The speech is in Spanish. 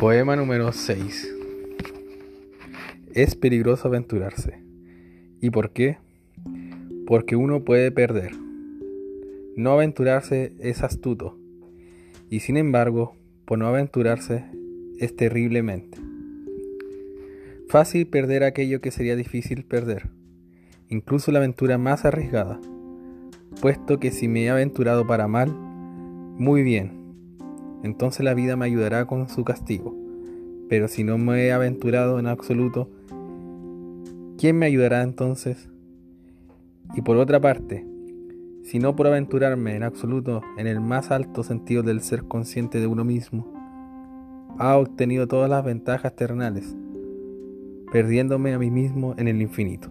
Poema número 6. Es peligroso aventurarse. ¿Y por qué? Porque uno puede perder. No aventurarse es astuto. Y sin embargo, por no aventurarse es terriblemente. Fácil perder aquello que sería difícil perder, incluso la aventura más arriesgada, puesto que si me he aventurado para mal, muy bien, entonces la vida me ayudará con su castigo. Pero si no me he aventurado en absoluto, ¿quién me ayudará entonces? Y por otra parte, si no por aventurarme en absoluto en el más alto sentido del ser consciente de uno mismo, ha obtenido todas las ventajas terrenales, perdiéndome a mí mismo en el infinito.